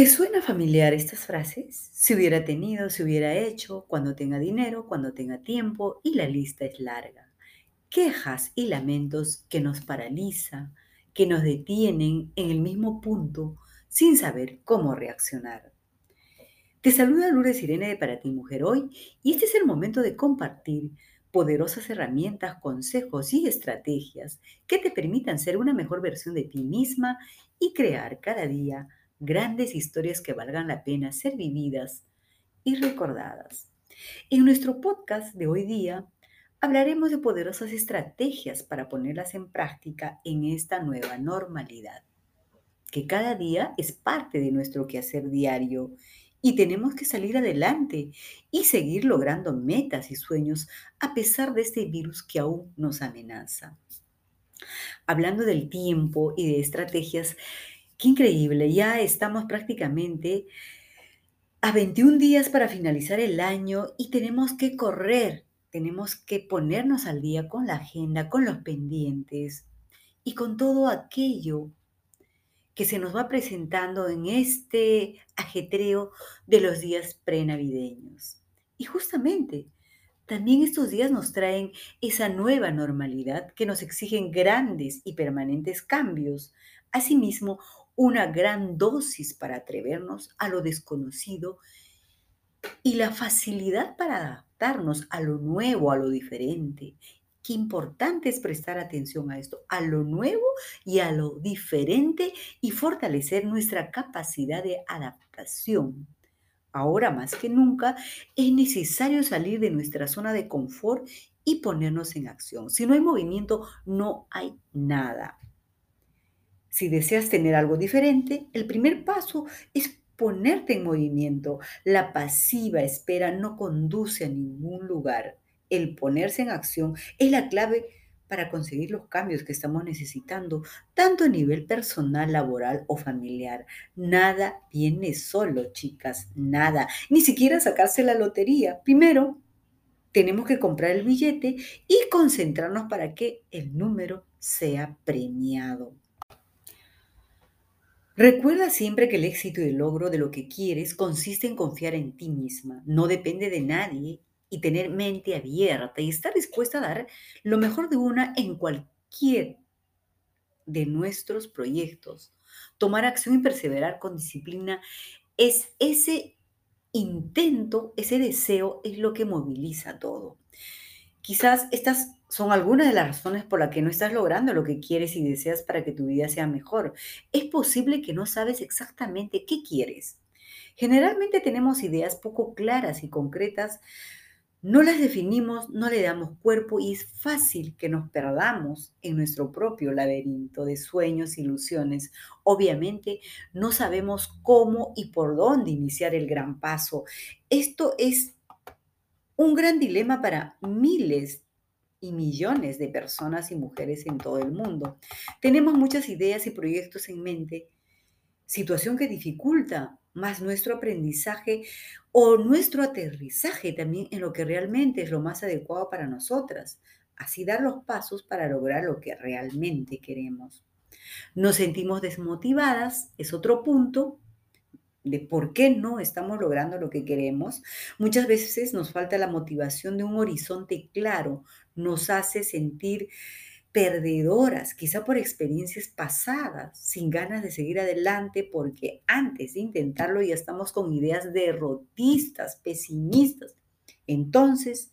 ¿Te suena familiar estas frases? Si hubiera tenido, si hubiera hecho, cuando tenga dinero, cuando tenga tiempo, y la lista es larga. Quejas y lamentos que nos paraliza, que nos detienen en el mismo punto sin saber cómo reaccionar. Te saluda Lourdes Irene de Para Ti Mujer hoy y este es el momento de compartir poderosas herramientas, consejos y estrategias que te permitan ser una mejor versión de ti misma y crear cada día grandes historias que valgan la pena ser vividas y recordadas. En nuestro podcast de hoy día hablaremos de poderosas estrategias para ponerlas en práctica en esta nueva normalidad, que cada día es parte de nuestro quehacer diario y tenemos que salir adelante y seguir logrando metas y sueños a pesar de este virus que aún nos amenaza. Hablando del tiempo y de estrategias, Qué increíble, ya estamos prácticamente a 21 días para finalizar el año y tenemos que correr, tenemos que ponernos al día con la agenda, con los pendientes y con todo aquello que se nos va presentando en este ajetreo de los días prenavideños. Y justamente, también estos días nos traen esa nueva normalidad que nos exigen grandes y permanentes cambios. Asimismo, una gran dosis para atrevernos a lo desconocido y la facilidad para adaptarnos a lo nuevo, a lo diferente. Qué importante es prestar atención a esto, a lo nuevo y a lo diferente y fortalecer nuestra capacidad de adaptación. Ahora más que nunca es necesario salir de nuestra zona de confort y ponernos en acción. Si no hay movimiento, no hay nada. Si deseas tener algo diferente, el primer paso es ponerte en movimiento. La pasiva espera no conduce a ningún lugar. El ponerse en acción es la clave para conseguir los cambios que estamos necesitando, tanto a nivel personal, laboral o familiar. Nada viene solo, chicas, nada. Ni siquiera sacarse la lotería. Primero, tenemos que comprar el billete y concentrarnos para que el número sea premiado. Recuerda siempre que el éxito y el logro de lo que quieres consiste en confiar en ti misma. No depende de nadie y tener mente abierta y estar dispuesta a dar lo mejor de una en cualquier de nuestros proyectos. Tomar acción y perseverar con disciplina es ese intento, ese deseo es lo que moviliza todo. Quizás estas son algunas de las razones por las que no estás logrando lo que quieres y deseas para que tu vida sea mejor. Es posible que no sabes exactamente qué quieres. Generalmente tenemos ideas poco claras y concretas, no las definimos, no le damos cuerpo y es fácil que nos perdamos en nuestro propio laberinto de sueños, ilusiones. Obviamente no sabemos cómo y por dónde iniciar el gran paso. Esto es un gran dilema para miles y millones de personas y mujeres en todo el mundo. Tenemos muchas ideas y proyectos en mente, situación que dificulta más nuestro aprendizaje o nuestro aterrizaje también en lo que realmente es lo más adecuado para nosotras. Así dar los pasos para lograr lo que realmente queremos. Nos sentimos desmotivadas, es otro punto, de por qué no estamos logrando lo que queremos, muchas veces nos falta la motivación de un horizonte claro, nos hace sentir perdedoras, quizá por experiencias pasadas, sin ganas de seguir adelante, porque antes de intentarlo ya estamos con ideas derrotistas, pesimistas. Entonces,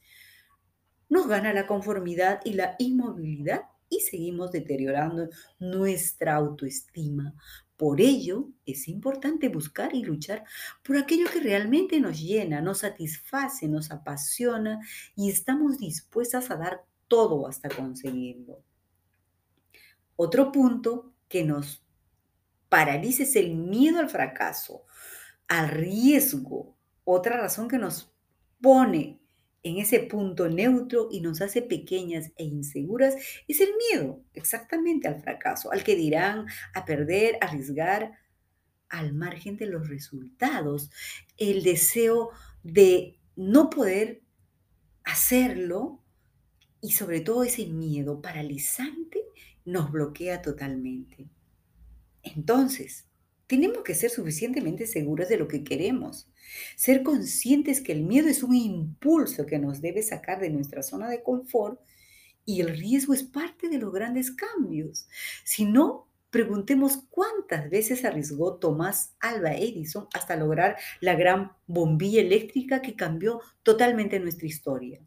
nos gana la conformidad y la inmovilidad y seguimos deteriorando nuestra autoestima, por ello, es importante buscar y luchar por aquello que realmente nos llena, nos satisface, nos apasiona y estamos dispuestas a dar todo hasta conseguirlo. Otro punto que nos paraliza es el miedo al fracaso, al riesgo. Otra razón que nos pone en ese punto neutro y nos hace pequeñas e inseguras es el miedo exactamente al fracaso, al que dirán, a perder, a arriesgar, al margen de los resultados, el deseo de no poder hacerlo y sobre todo ese miedo paralizante nos bloquea totalmente. Entonces, Tenemos que ser suficientemente seguros de lo que queremos. Ser conscientes que el miedo es un impulso que nos debe sacar de nuestra zona de confort y el riesgo es parte de los grandes cambios. Si no, preguntemos cuántas veces arriesgó Tomás Alba Edison hasta lograr la gran bombilla eléctrica que cambió totalmente nuestra historia.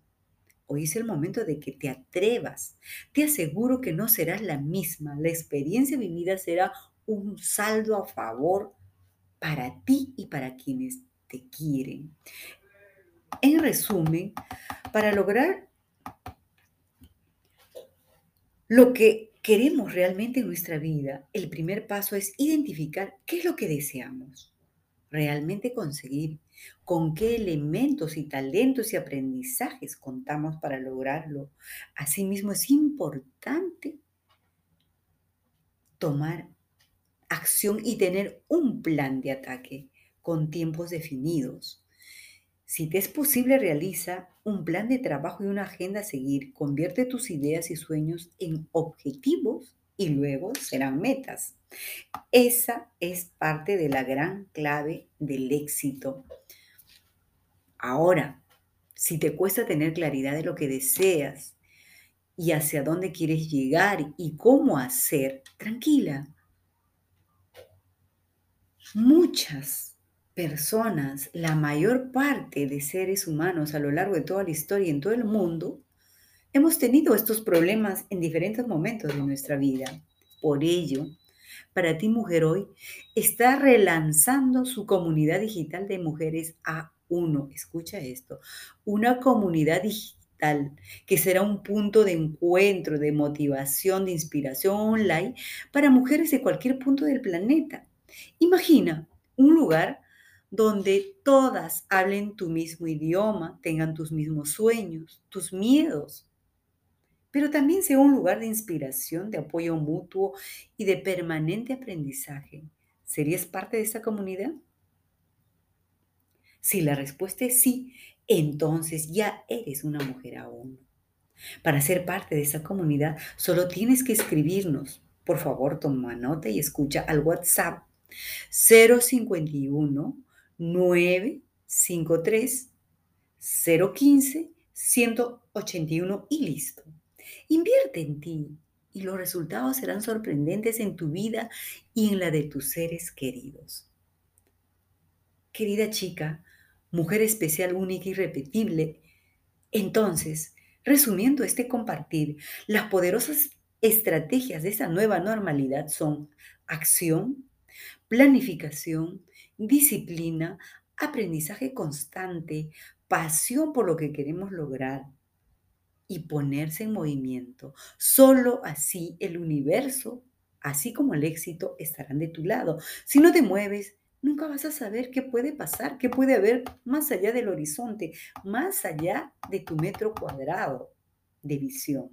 Hoy es el momento de que te atrevas. Te aseguro que no serás la misma. La experiencia vivida será un saldo a favor para ti y para quienes te quieren. En resumen, para lograr lo que queremos realmente en nuestra vida, el primer paso es identificar qué es lo que deseamos realmente conseguir, con qué elementos y talentos y aprendizajes contamos para lograrlo. Asimismo, es importante tomar acción y tener un plan de ataque con tiempos definidos. Si te es posible, realiza un plan de trabajo y una agenda a seguir. Convierte tus ideas y sueños en objetivos y luego serán metas. Esa es parte de la gran clave del éxito. Ahora, si te cuesta tener claridad de lo que deseas y hacia dónde quieres llegar y cómo hacer, tranquila. Muchas personas, la mayor parte de seres humanos a lo largo de toda la historia y en todo el mundo, hemos tenido estos problemas en diferentes momentos de nuestra vida. Por ello, para ti mujer hoy está relanzando su comunidad digital de mujeres A1. Escucha esto, una comunidad digital que será un punto de encuentro, de motivación, de inspiración online para mujeres de cualquier punto del planeta. Imagina un lugar donde todas hablen tu mismo idioma, tengan tus mismos sueños, tus miedos, pero también sea un lugar de inspiración, de apoyo mutuo y de permanente aprendizaje. ¿Serías parte de esta comunidad? Si la respuesta es sí, entonces ya eres una mujer aún. Para ser parte de esa comunidad, solo tienes que escribirnos. Por favor, toma nota y escucha al WhatsApp 051 953 015 181 y listo. Invierte en ti y los resultados serán sorprendentes en tu vida y en la de tus seres queridos. Querida chica, mujer especial, única y repetible, entonces, resumiendo este compartir, las poderosas estrategias de esa nueva normalidad son acción, planificación, disciplina, aprendizaje constante, pasión por lo que queremos lograr, y ponerse en movimiento. Solo así el universo, así como el éxito, estarán de tu lado. Si no te mueves, nunca vas a saber qué puede pasar, qué puede haber más allá del horizonte, más allá de tu metro cuadrado de visión.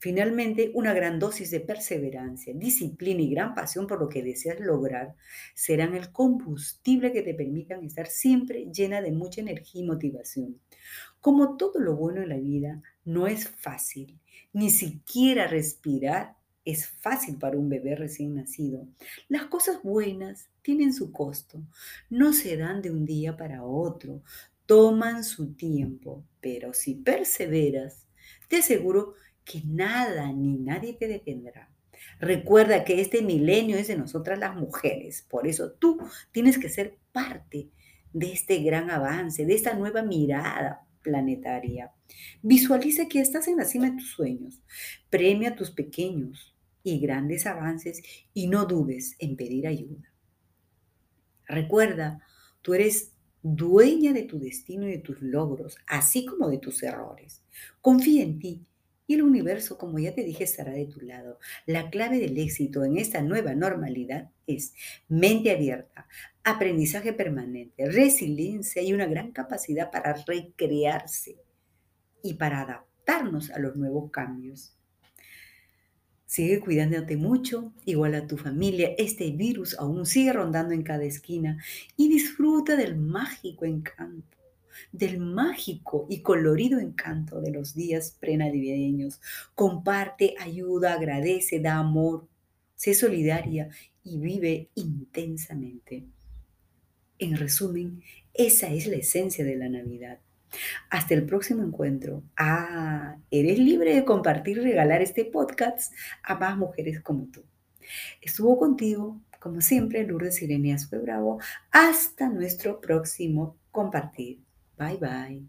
Finalmente, una gran dosis de perseverancia, disciplina y gran pasión por lo que deseas lograr serán el combustible que te permitan estar siempre llena de mucha energía y motivación. Como todo lo bueno en la vida, no es fácil, ni siquiera respirar es fácil para un bebé recién nacido. Las cosas buenas tienen su costo, no se dan de un día para otro, toman su tiempo, pero si perseveras, te aseguro que nada ni nadie te detendrá. Recuerda que este milenio es de nosotras las mujeres, por eso tú tienes que ser parte de este gran avance, de esta nueva mirada planetaria. Visualiza que estás en la cima de tus sueños, premia tus pequeños y grandes avances y no dudes en pedir ayuda. Recuerda, tú eres dueña de tu destino y de tus logros, así como de tus errores. Confía en ti y el universo, como ya te dije, estará de tu lado. La clave del éxito en esta nueva normalidad es mente abierta, aprendizaje permanente, resiliencia y una gran capacidad para recrearse y para adaptarnos a los nuevos cambios. Sigue cuidándote mucho, igual a tu familia. Este virus aún sigue rondando en cada esquina y disfruta del mágico encanto del mágico y colorido encanto de los días prenavideños. Comparte, ayuda, agradece, da amor, sé solidaria y vive intensamente. En resumen, esa es la esencia de la Navidad. Hasta el próximo encuentro. Ah, eres libre de compartir y regalar este podcast a más mujeres como tú. Estuvo contigo, como siempre, Lourdes Irenia Bravo. Hasta nuestro próximo compartir. Bye bye.